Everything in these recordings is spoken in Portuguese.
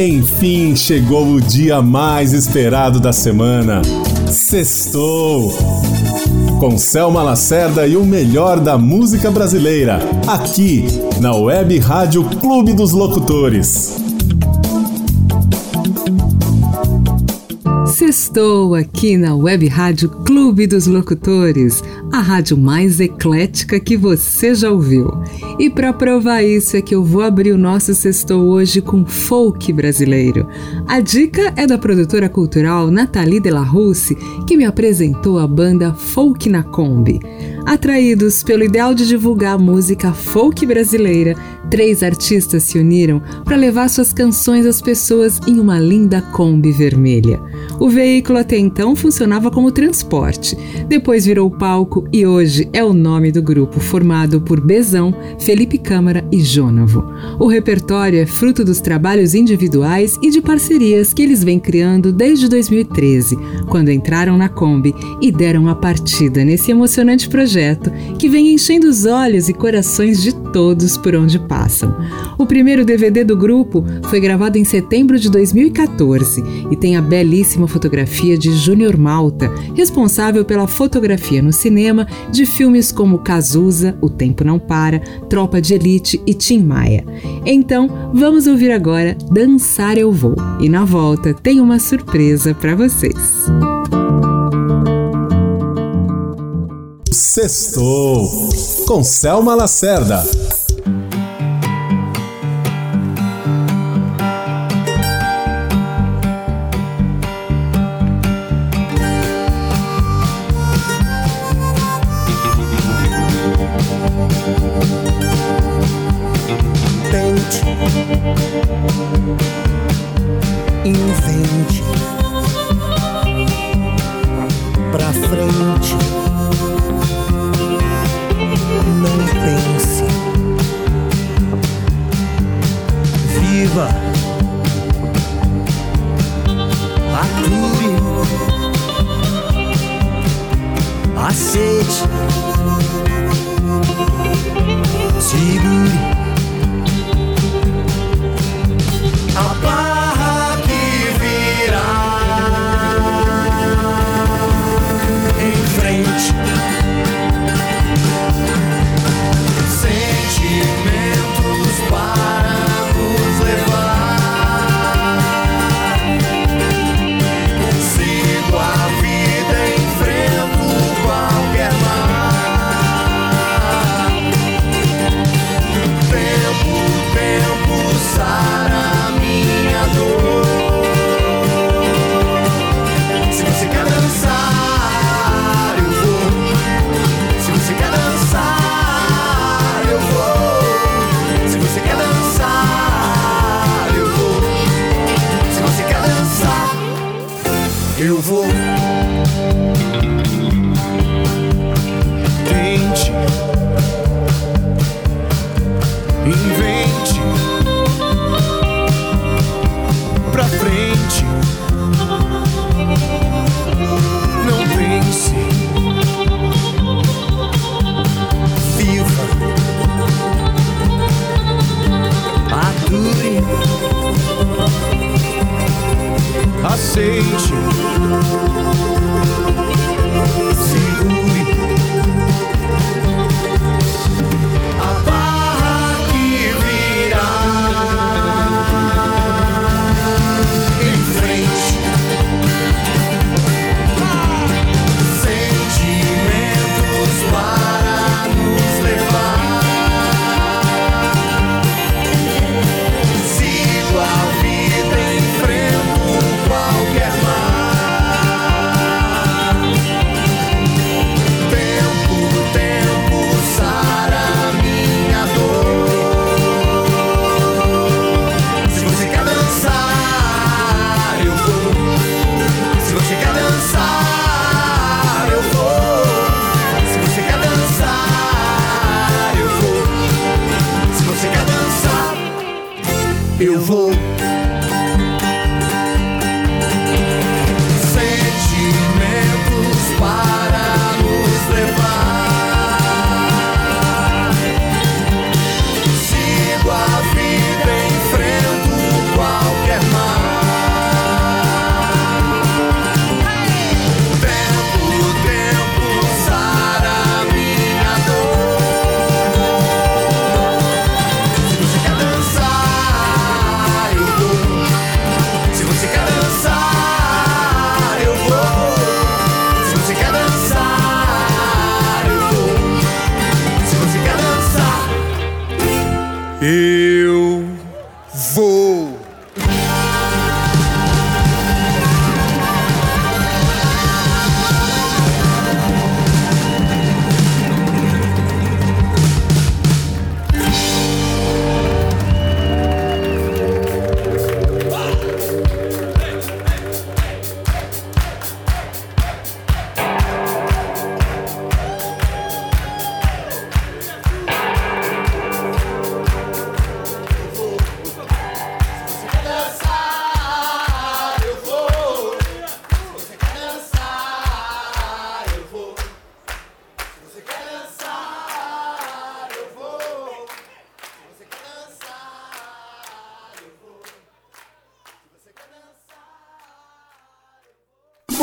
Enfim, chegou o dia mais esperado da semana. Sextou! Com Selma Lacerda e o melhor da música brasileira, aqui na Web Rádio Clube dos Locutores. Sextou aqui na Web Rádio Clube dos Locutores, a rádio mais eclética que você já ouviu. E para provar isso é que eu vou abrir o nosso sextou hoje com folk brasileiro. A dica é da produtora cultural Nathalie de la Russe, que me apresentou a banda Folk na Kombi. Atraídos pelo ideal de divulgar a música folk brasileira, três artistas se uniram para levar suas canções às pessoas em uma linda Kombi vermelha. O veículo até então funcionava como transporte, depois virou palco e hoje é o nome do grupo, formado por Bezão, Felipe Câmara e Jônavo. O repertório é fruto dos trabalhos individuais e de parcerias que eles vêm criando desde 2013, quando entraram na Kombi e deram a partida nesse emocionante projeto que vem enchendo os olhos e corações de todos por onde passam. O primeiro DVD do grupo foi gravado em setembro de 2014 e tem a belíssima fotografia de Júnior Malta, responsável pela fotografia no cinema de filmes como Cazuza, O Tempo Não Para, Tropa de Elite e Tim Maia. Então, vamos ouvir agora Dançar Eu Vou. E na volta tem uma surpresa para vocês. Sextou com Selma Lacerda.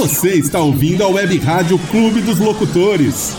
Você está ouvindo a Web Rádio Clube dos Locutores.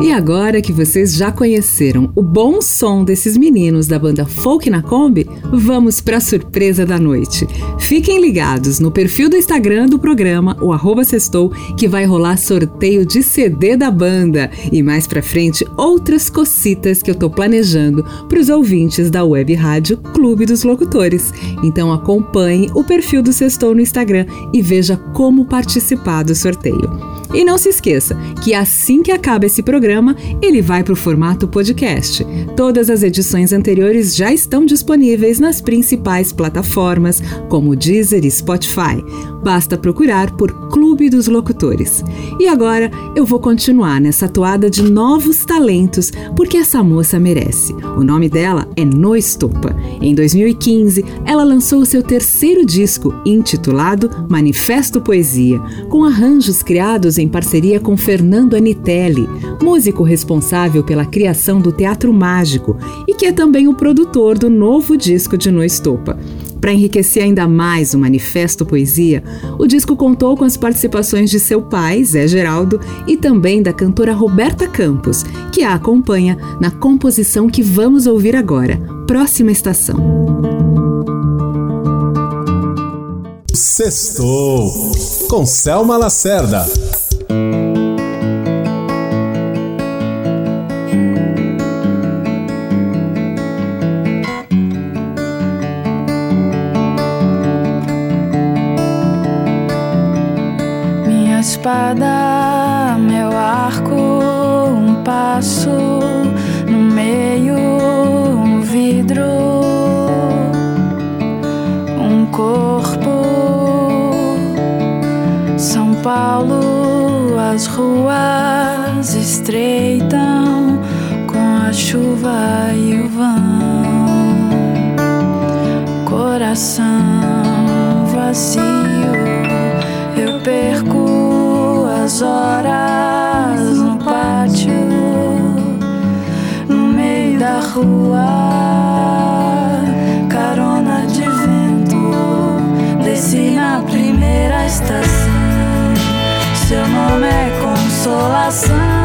E agora que vocês já conheceram o bom som desses meninos da banda Folk na Kombi, vamos para a surpresa da noite. Fiquem ligados no perfil do Instagram do programa, o arroba sextou, que vai rolar sorteio de CD da banda. E mais pra frente, outras cocitas que eu tô planejando para os ouvintes da Web Rádio Clube dos Locutores. Então acompanhe o perfil do Sextou no Instagram e veja como participar do sorteio. E não se esqueça que assim que acaba esse programa, ele vai para o formato podcast. Todas as edições anteriores já estão disponíveis nas principais plataformas, como Deezer e Spotify. Basta procurar por Clube dos Locutores. E agora eu vou continuar nessa toada de novos talentos, porque essa moça merece. O nome dela é No Estopa. Em 2015, ela lançou o seu terceiro disco, intitulado Manifesto Poesia, com arranjos criados em parceria com Fernando Anitelli, músico responsável pela criação do Teatro Mágico e que é também o produtor do novo disco de No Estopa. Para enriquecer ainda mais o Manifesto Poesia, o disco contou com as participações de seu pai, Zé Geraldo, e também da cantora Roberta Campos, que a acompanha na composição que vamos ouvir agora, Próxima Estação. Sextou com Selma Lacerda. Chuva e o vão, coração vazio. Eu perco as horas no pátio, no meio da rua, carona de vento, desci na primeira estação. Seu nome é consolação.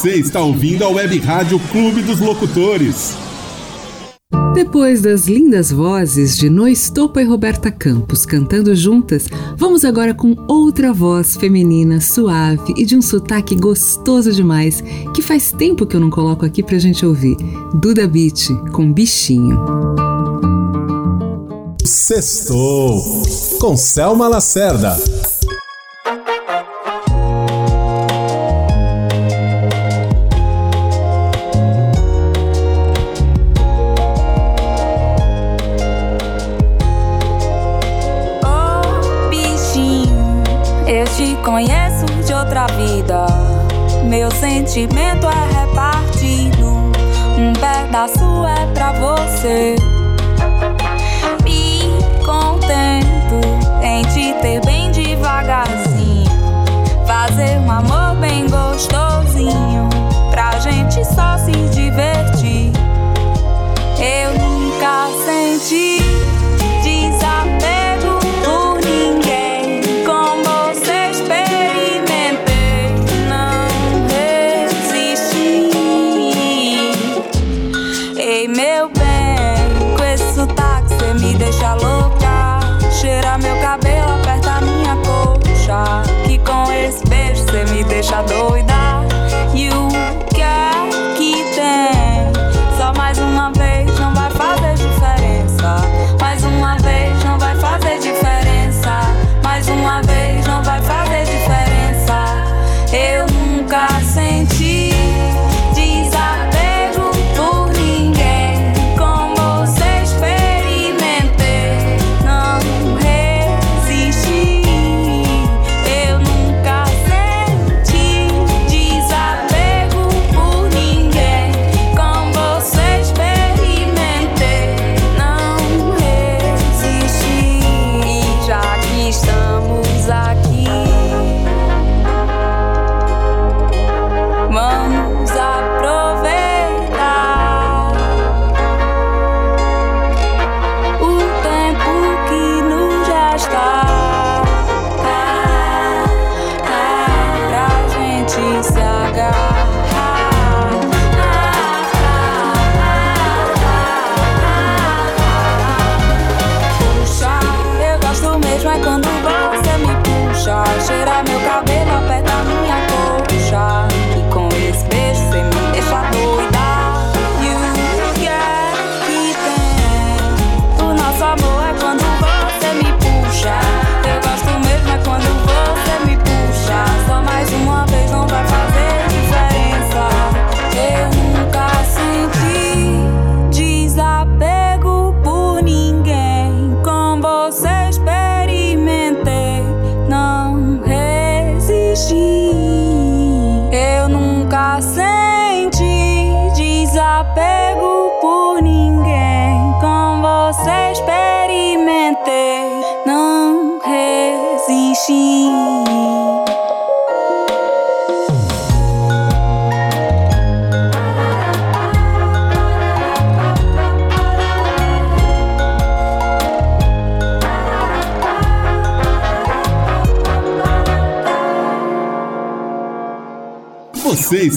Você está ouvindo a Web Rádio Clube dos Locutores. Depois das lindas vozes de Noi Estopa e Roberta Campos cantando juntas, vamos agora com outra voz feminina, suave e de um sotaque gostoso demais, que faz tempo que eu não coloco aqui pra gente ouvir. Duda Beat, com Bichinho. Sextou, com Selma Lacerda. she made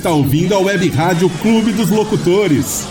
está ouvindo a Web Rádio Clube dos Locutores.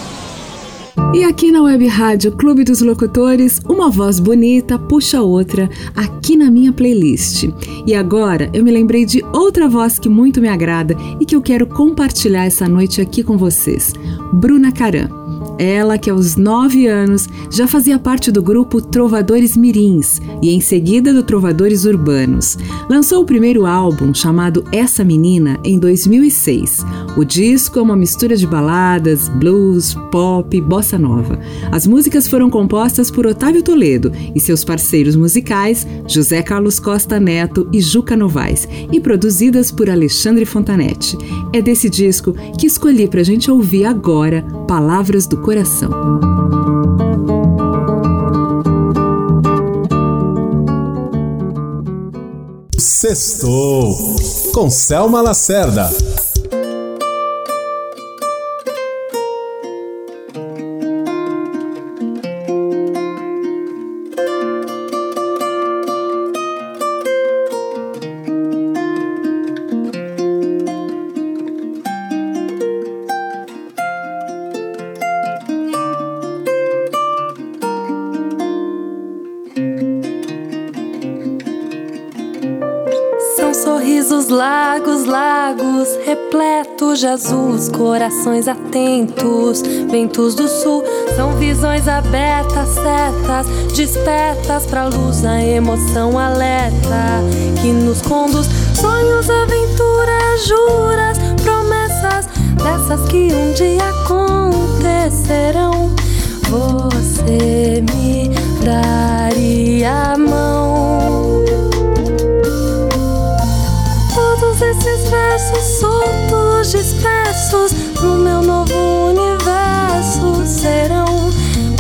E aqui na Web Rádio Clube dos Locutores, uma voz bonita puxa outra aqui na minha playlist. E agora eu me lembrei de outra voz que muito me agrada e que eu quero compartilhar essa noite aqui com vocês: Bruna Caram. Ela, que aos nove anos já fazia parte do grupo Trovadores Mirins e em seguida do Trovadores Urbanos. Lançou o primeiro álbum, chamado Essa Menina, em 2006. O disco é uma mistura de baladas, blues, pop, bossa nova. As músicas foram compostas por Otávio Toledo e seus parceiros musicais, José Carlos Costa Neto e Juca Novaes, e produzidas por Alexandre Fontanetti. É desse disco que escolhi para a gente ouvir agora Palavras do Coração. Sextou com Selma Lacerda. Azuis, corações atentos, ventos do sul, são visões abertas, setas, despertas pra luz, a emoção alerta que nos conduz, sonhos, aventuras, juras, promessas, dessas que um dia acontecerão. Você me daria a mão. Versos soltos dispersos no meu novo universo serão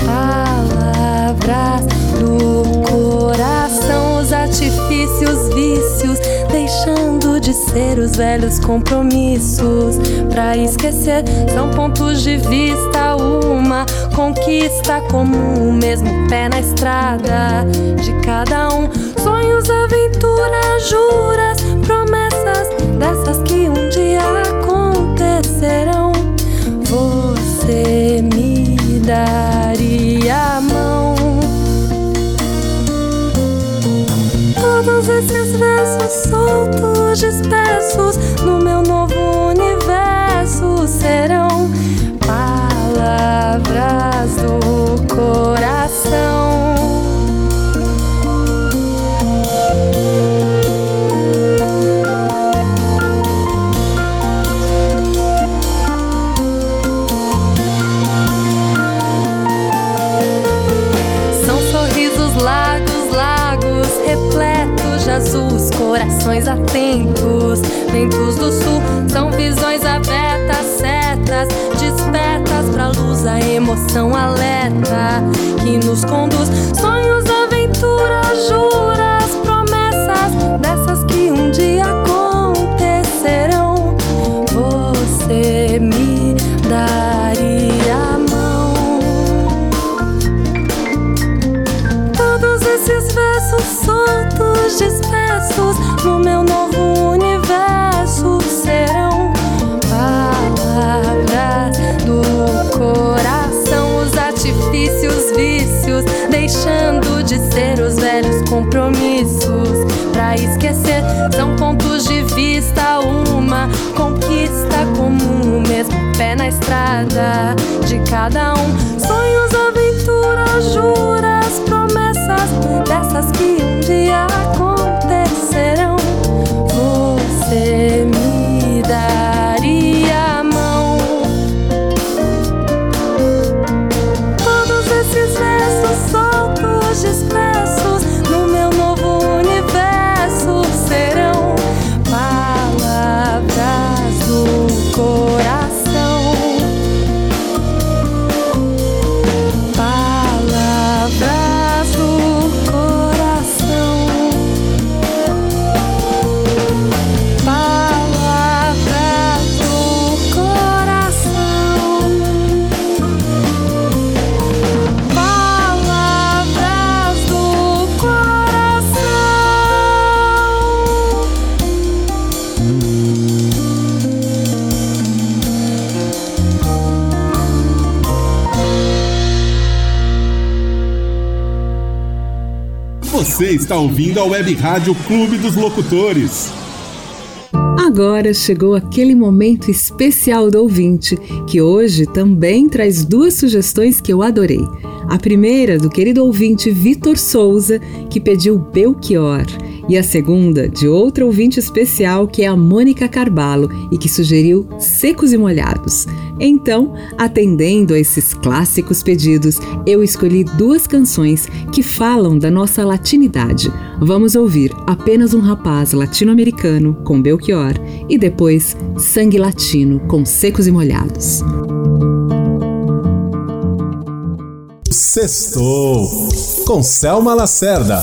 palavras do coração, os artifícios, vícios, deixando de ser os velhos compromissos. Pra esquecer, são pontos de vista, uma conquista comum, o mesmo pé na estrada de cada um. Sonhos, aventuras, juras, promessas dessas que serão. Você me daria a mão. Todos esses versos soltos, dispersos no meu novo universo serão corações atentos. Ventos do sul são visões abertas, setas, despertas pra luz, a emoção alerta que nos conduz. Sonhos, são pontos de vista, uma conquista comum, o mesmo pé na estrada de cada um. Sonhos, aventuras, juras, promessas, dessas que Você está ouvindo a Web Rádio Clube dos Locutores. Agora chegou aquele momento especial do ouvinte, que hoje também traz duas sugestões que eu adorei. A primeira do querido ouvinte Vitor Souza, que pediu Belchior e a segunda de outra ouvinte especial que é a Mônica Carvalho e que sugeriu Secos e Molhados. Então, atendendo a esses clássicos pedidos, eu escolhi duas canções que falam da nossa latinidade. Vamos ouvir Apenas um Rapaz Latino-Americano com Belchior e depois Sangue Latino com Secos e Molhados. Sextou com Selma Lacerda.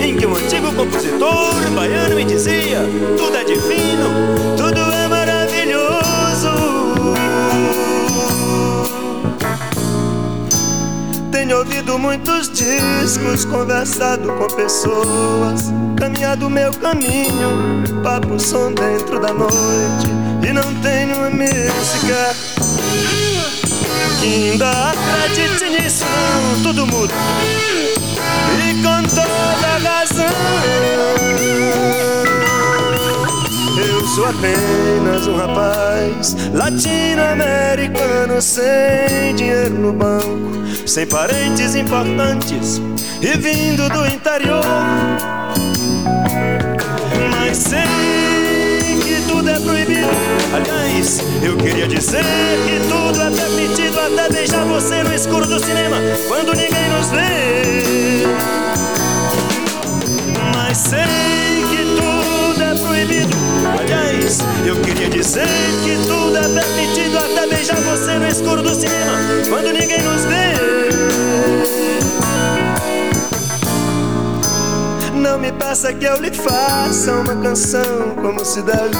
Em que um antigo compositor baiano me dizia Tudo é divino, tudo é maravilhoso. Tenho ouvido muitos discos, conversado com pessoas Caminhado meu caminho, papo som dentro da noite E não tenho amigo sequer que ainda acredite nisso tudo muda. E com sou apenas um rapaz Latino-americano Sem dinheiro no banco Sem parentes importantes E vindo do interior Mas sei que tudo é proibido Aliás, eu queria dizer que tudo é permitido até beijar você no escuro do cinema quando ninguém nos vê. Mas sei que tudo é proibido. Aliás, eu queria dizer que tudo é permitido até beijar você no escuro do cinema quando ninguém nos vê. Não me peça que eu lhe faça uma canção como se deve.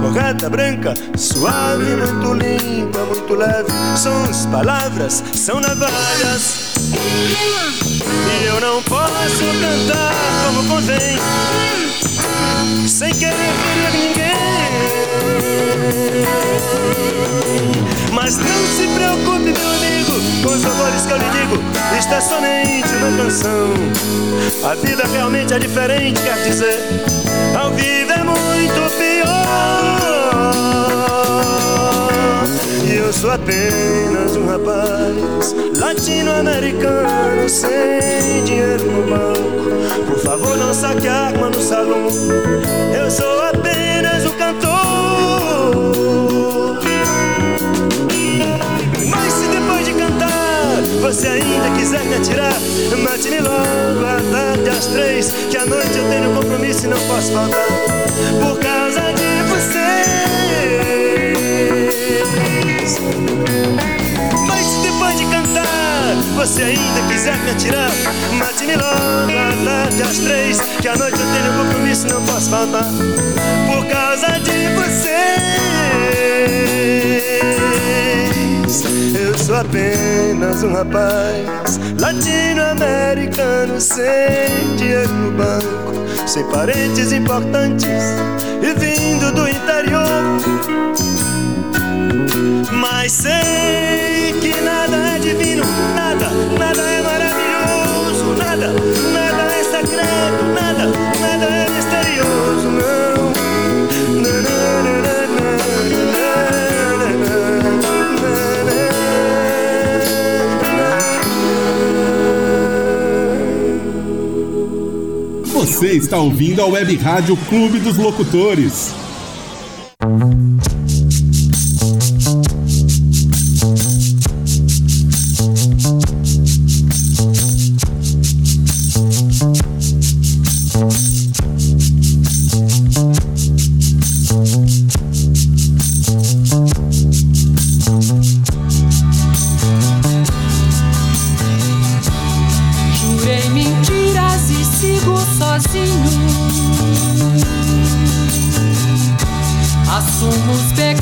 Correta, branca, suave, muito limpa, muito leve. Sons, palavras, são navalhas. E eu não posso cantar como convém, sem querer ferir ninguém. Mas não se preocupe, meu amigo, com os valores que eu lhe digo. Isto é somente uma canção. A vida realmente é diferente, quer dizer, ao vivo é muito pior. Eu sou apenas um rapaz latino-americano sem dinheiro no banco. Por favor, não saque a arma no salão. Eu sou apenas um cantor. você ainda quiser me atirar, mate-me logo à tarde às três, que à noite eu tenho compromisso e não posso faltar. Por causa vocês. Mas se depois de cantar, você ainda quiser me atirar, mate-me logo à tarde às três, que à noite eu tenho compromisso não posso faltar. Por causa de vocês. Eu sou apenas um rapaz latino-americano sem dinheiro no banco, sem parentes importantes e vindo do interior. Mas sei que nada é divino, nada, nada é maravilhoso, nada, nada é secreto, nada, nada é misterioso, não. Você está ouvindo a Web Rádio Clube dos Locutores. Você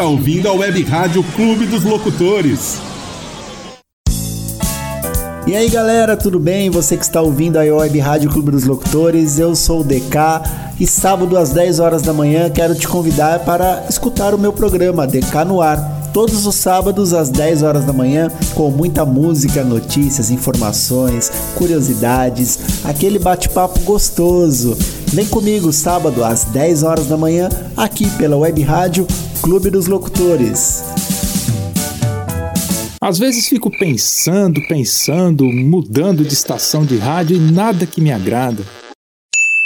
está ouvindo a Web Rádio Clube dos Locutores. E aí galera, tudo bem? Você que está ouvindo a Web Rádio Clube dos Locutores, eu sou o DK e sábado às 10 horas da manhã quero te convidar para escutar o meu programa DK no Ar todos os sábados às 10 horas da manhã, com muita música, notícias, informações, curiosidades, aquele bate-papo gostoso. Vem comigo sábado às 10 horas da manhã, aqui pela Web Rádio Clube dos Locutores. Às vezes fico pensando, pensando, mudando de estação de rádio e nada que me agrada.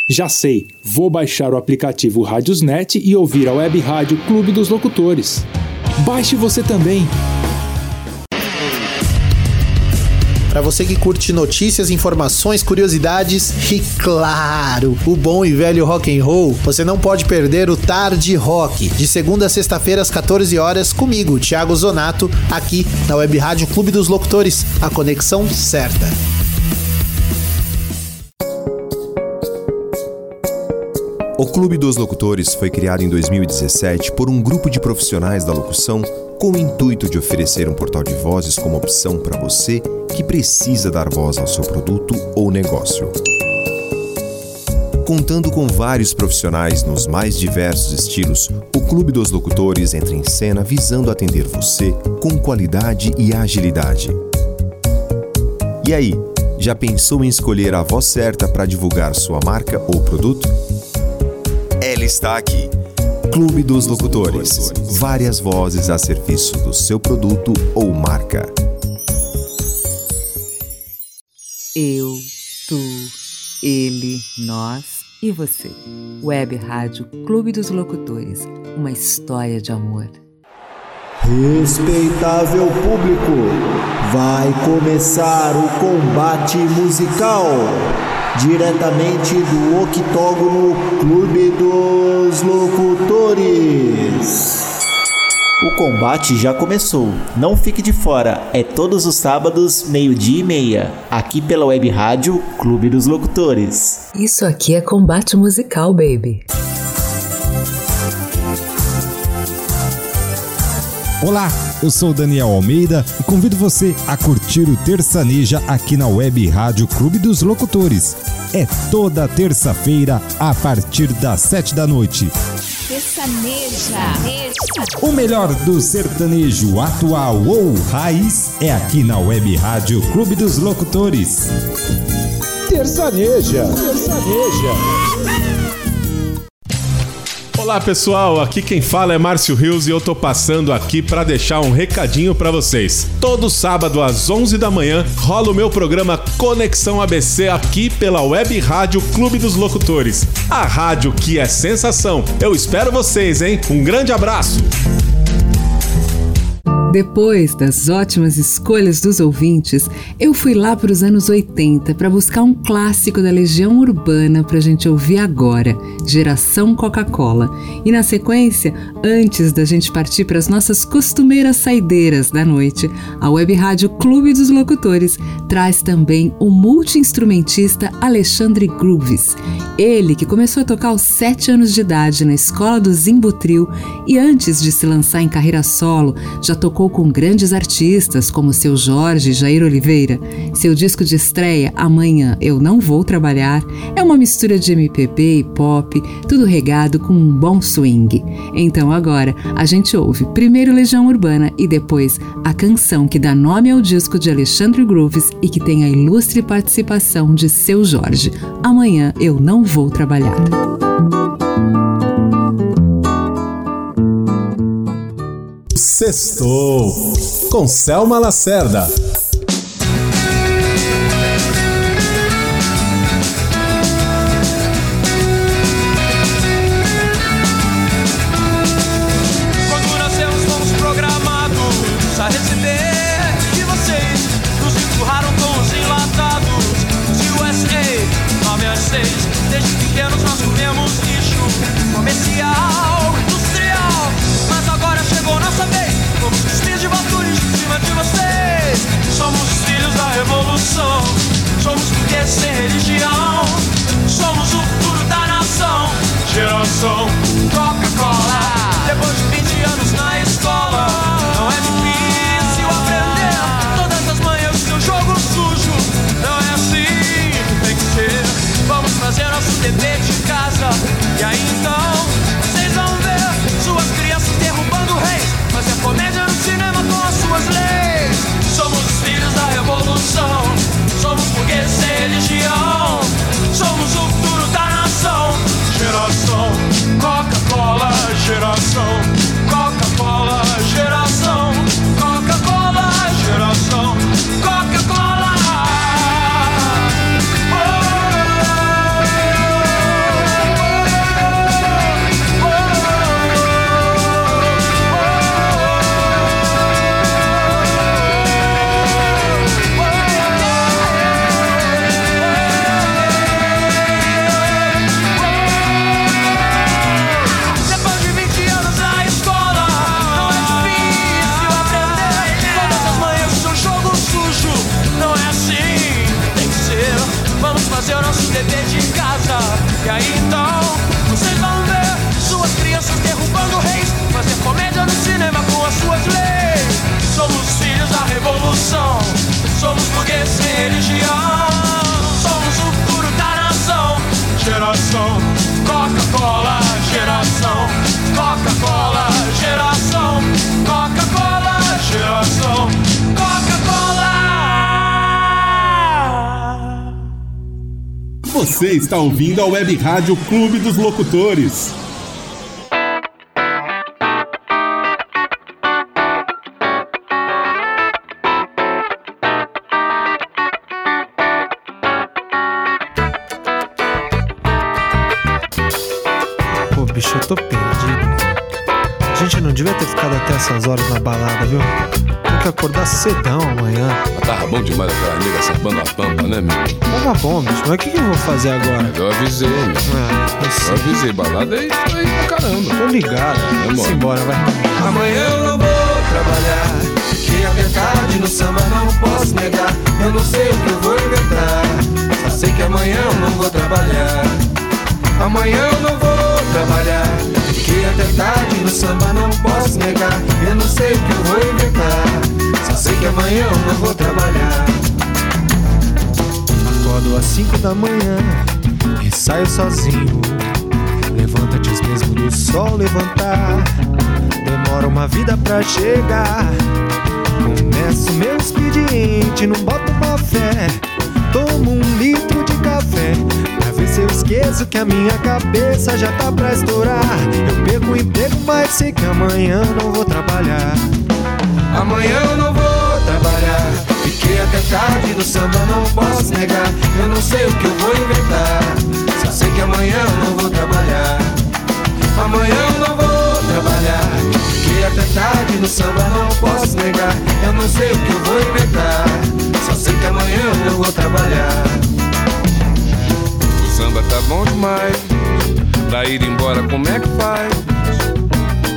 Já sei, vou baixar o aplicativo Rádiosnet e ouvir a web rádio Clube dos Locutores. Baixe você também. Para você que curte notícias, informações, curiosidades e claro, o bom e velho rock and roll, você não pode perder o Tarde Rock, de segunda a sexta-feira às 14 horas comigo, Thiago Zonato, aqui na Web Rádio Clube dos Locutores, a conexão certa. O Clube dos Locutores foi criado em 2017 por um grupo de profissionais da locução com o intuito de oferecer um portal de vozes como opção para você que precisa dar voz ao seu produto ou negócio. Contando com vários profissionais nos mais diversos estilos, o Clube dos Locutores entra em cena visando atender você com qualidade e agilidade. E aí, já pensou em escolher a voz certa para divulgar sua marca ou produto? Ela está aqui. Clube dos Locutores. Várias vozes a serviço do seu produto ou marca. Eu, tu, ele, nós e você. Web Rádio Clube dos Locutores. Uma história de amor. Respeitável público, vai começar o combate musical diretamente do octógono Clube dos Locutores. O combate já começou. Não fique de fora. É todos os sábados, meio-dia e meia, aqui pela web rádio Clube dos Locutores. Isso aqui é combate musical, baby. Olá, eu sou Daniel Almeida e convido você a curtir o Terçaneja aqui na Web Rádio Clube dos Locutores. É toda terça-feira a partir das sete da noite. Sertaneja. O melhor do sertanejo atual ou raiz é aqui na Web Rádio Clube dos Locutores. Terçaneja. Terçaneja. Olá pessoal, aqui quem fala é Márcio Rios e eu tô passando aqui para deixar um recadinho para vocês. Todo sábado às 11 da manhã rola o meu programa Conexão ABC aqui pela Web Rádio Clube dos Locutores. A rádio que é sensação. Eu espero vocês, hein? Um grande abraço. Depois das ótimas escolhas dos ouvintes, eu fui lá para os anos 80 para buscar um clássico da Legião Urbana para a gente ouvir agora, Geração Coca-Cola. E na sequência, antes da gente partir para as nossas costumeiras saideiras da noite, a Web Rádio Clube dos Locutores traz também o multi-instrumentista Alexandre Grooves. Ele que começou a tocar aos 7 anos de idade na escola do Zimbutril e antes de se lançar em carreira solo, já tocou tocou com grandes artistas como seu Jorge Jair Oliveira. Seu disco de estreia, Amanhã Eu Não Vou Trabalhar, é uma mistura de MPB e pop, tudo regado com um bom swing. Então agora a gente ouve primeiro Legião Urbana e depois a canção que dá nome ao disco de Alexandre Grooves e que tem a ilustre participação de seu Jorge. Amanhã Eu Não Vou Trabalhar. Sextou com Selma Lacerda. Está ouvindo a Web Rádio Clube dos Locutores. Pô, bicho, eu tô perdido. A gente não devia ter ficado até essas horas na balada, viu? Que acordar cedão amanhã. Tava bom demais aquela nega sambando a pampa, né, meu? Tava bom, bicho. Mas o que, que eu vou fazer agora? Eu avisei, meu. Ah, eu Eu sei. avisei, balada aí foi pra caramba. Tô ligado. Vamos bom. embora, vai. Amanhã eu não vou trabalhar. Que a verdade no samba não posso negar. Eu não sei o que eu vou inventar. Só sei que amanhã eu não vou trabalhar. Amanhã eu não vou trabalhar. Que a verdade no samba não posso negar. Eu não sei o que eu vou inventar. Só sei que amanhã eu não vou trabalhar. Acordo às 5 da manhã e saio sozinho. Levanta-te mesmo do sol levantar. Demora uma vida pra chegar. Começo meu expediente, não boto uma fé. Tomo um litro de café Se eu esqueço que a minha cabeça já tá pra estourar. Eu perco o emprego, mas sei que amanhã não vou trabalhar. Amanhã eu não vou trabalhar. Fiquei até tarde no samba, não posso negar. Eu não sei o que eu vou inventar. Só sei que amanhã eu não vou trabalhar. Amanhã eu não vou trabalhar. Fiquei até tarde no samba, não posso negar. Eu não sei o que eu vou inventar. Só sei que amanhã eu vou trabalhar samba tá bom demais Pra ir embora como é que faz?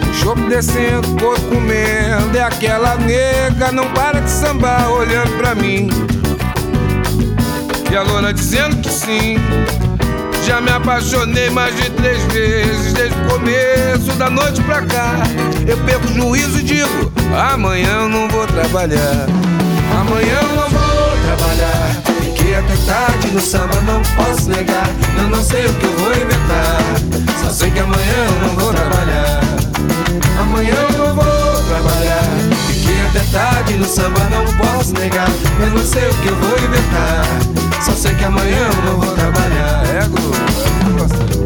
O chope descendo, o corpo comendo É aquela nega, não para de sambar olhando pra mim E a lona dizendo que sim já me apaixonei mais de três vezes desde o começo da noite pra cá. Eu perco o juízo e digo: amanhã eu não vou trabalhar. Amanhã eu não vou até tarde no samba, não posso negar. Eu não sei o que eu vou inventar. Só sei que amanhã eu não vou trabalhar. Amanhã eu não vou trabalhar. Fiquei até tarde no samba, não posso negar. Eu não sei o que eu vou inventar. Só sei que amanhã eu não vou trabalhar. É, Gru,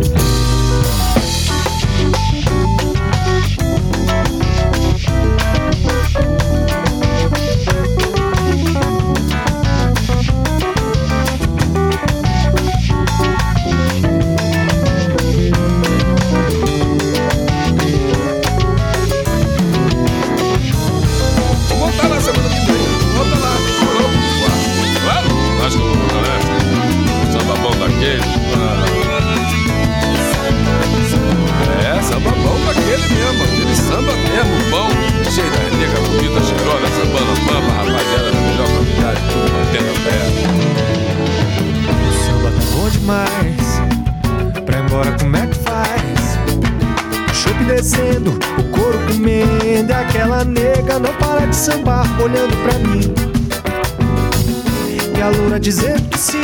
Dizendo que sim.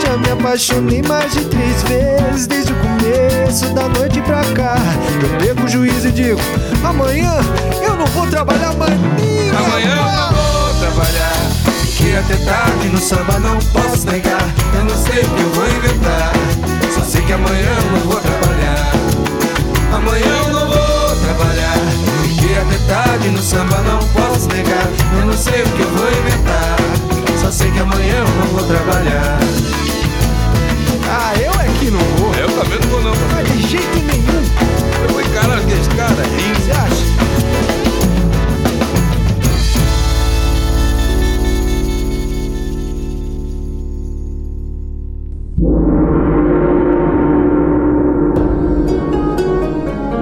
Já me apaixonei mais de três vezes desde o começo da noite pra cá. Eu perco o juízo e digo: amanhã eu não vou trabalhar mais. Minha Amanhã eu não vou trabalhar. Fiquei até tarde no samba, não posso negar. Eu não sei o que eu vou inventar. Só sei que amanhã eu não vou trabalhar. Amanhã eu não vou trabalhar. Fiquei até tarde no samba, não posso negar. Eu não sei o que eu vou inventar. Só sei que amanhã eu não vou trabalhar. Ah, eu é que não vou. Eu também não vou não. Mas de jeito nenhum. Eu vou encarar aqueles caras rindo. Você acha?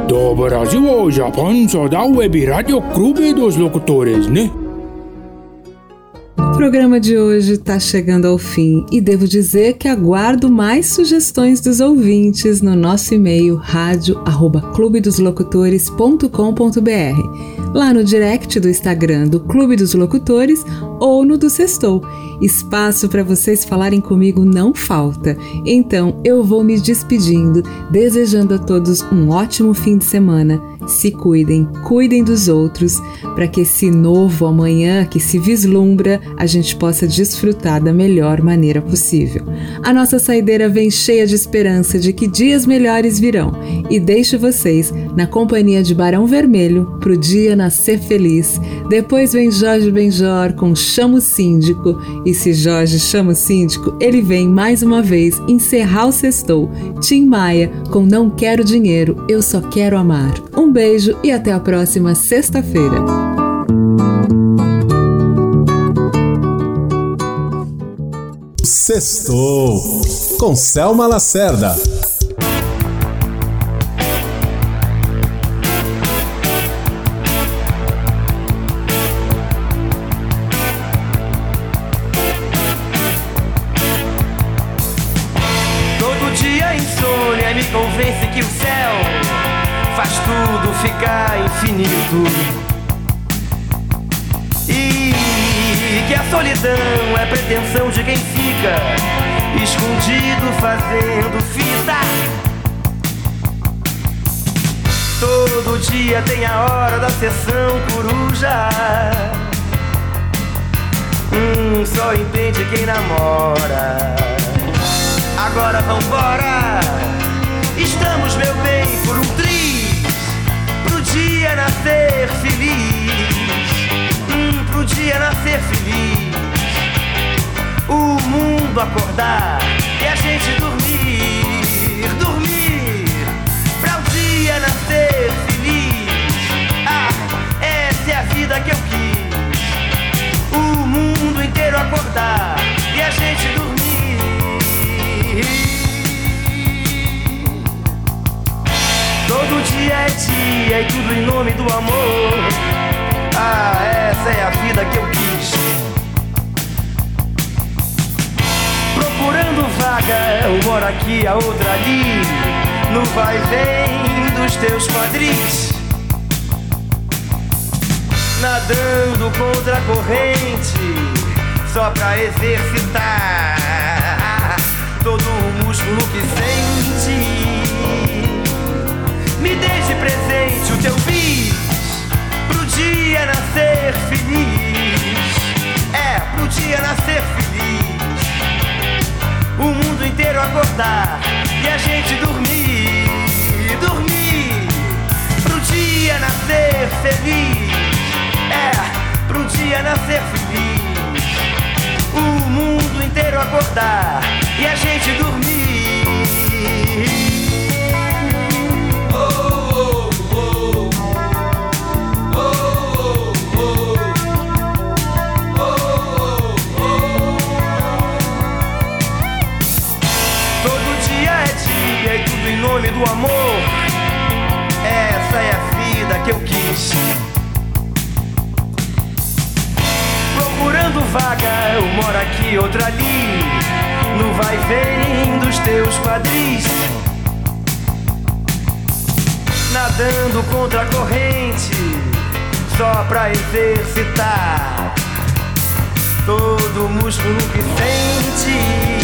Do Brasil ao Japão só dá o Web Rádio Clube dos Locutores, né? O programa de hoje está chegando ao fim e devo dizer que aguardo mais sugestões dos ouvintes no nosso e-mail radio@clubedoslocutores.com.br, lá no direct do Instagram do Clube dos Locutores ou no do Sextou. Espaço para vocês falarem comigo não falta. Então eu vou me despedindo, desejando a todos um ótimo fim de semana. Se cuidem, cuidem dos outros, para que esse novo amanhã que se vislumbra a gente possa desfrutar da melhor maneira possível. A nossa saideira vem cheia de esperança de que dias melhores virão e deixo vocês na companhia de Barão Vermelho pro dia nascer feliz. Depois vem Jorge Benjor com Chama o Síndico e se Jorge chama o síndico, ele vem mais uma vez encerrar o sextou. Tim Maia com Não Quero Dinheiro, Eu Só Quero Amar. Um beijo e até a próxima sexta-feira. Sextou com Selma Lacerda. E que a solidão é pretensão de quem fica escondido fazendo fita. Todo dia tem a hora da sessão coruja. Hum, só entende quem namora. Agora vambora. Estamos, meu bem, por um triz. Nascer feliz. Hum, pro dia nascer feliz. O mundo acordar e a gente dormir. Dormir. Pra o dia nascer feliz. Ah, essa é a vida que eu quis. O mundo inteiro acordar e a gente dormir. Todo dia é dia e tudo em nome do amor. Ah, essa é a vida que eu quis. Procurando vaga, uma aqui, a outra ali. No vai vem dos teus quadris. Nadando contra a corrente, só pra exercitar todo o músculo que sente. Me deixe presente o teu bis pro dia nascer feliz. É, pro dia nascer feliz. O mundo inteiro acordar e a gente dormir, dormir. Pro dia nascer feliz. É, pro dia nascer feliz. O mundo inteiro acordar e a gente dormir. Em nome do amor. Essa é a vida que eu quis. Procurando vaga, uma hora aqui, outra ali. No vai vem dos teus quadris. Nadando contra a corrente, só pra exercitar todo o músculo que sente.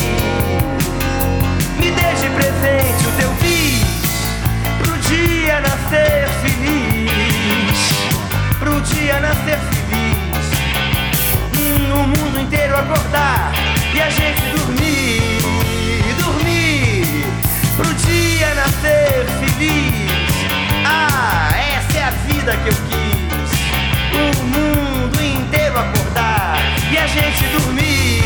Dia nascer feliz. Hum, o mundo inteiro acordar e a gente dormir. Dormir pro dia nascer feliz. Ah, essa é a vida que eu quis. O mundo inteiro acordar e a gente dormir.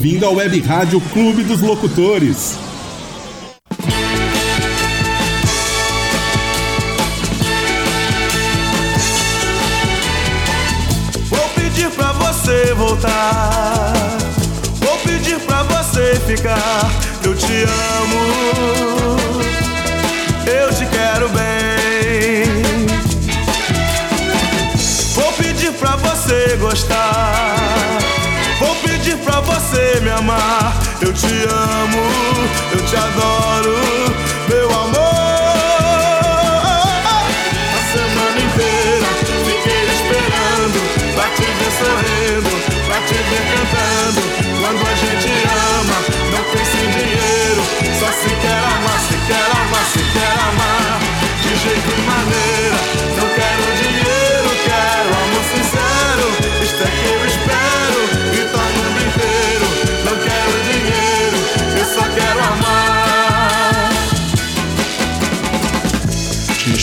bem-vindo ao Web Rádio Clube dos Locutores. Vou pedir pra você voltar. Vou pedir pra você ficar. Eu te amo. Eu te quero bem. Vou pedir pra você gostar você me amar. Eu te amo, eu te adoro.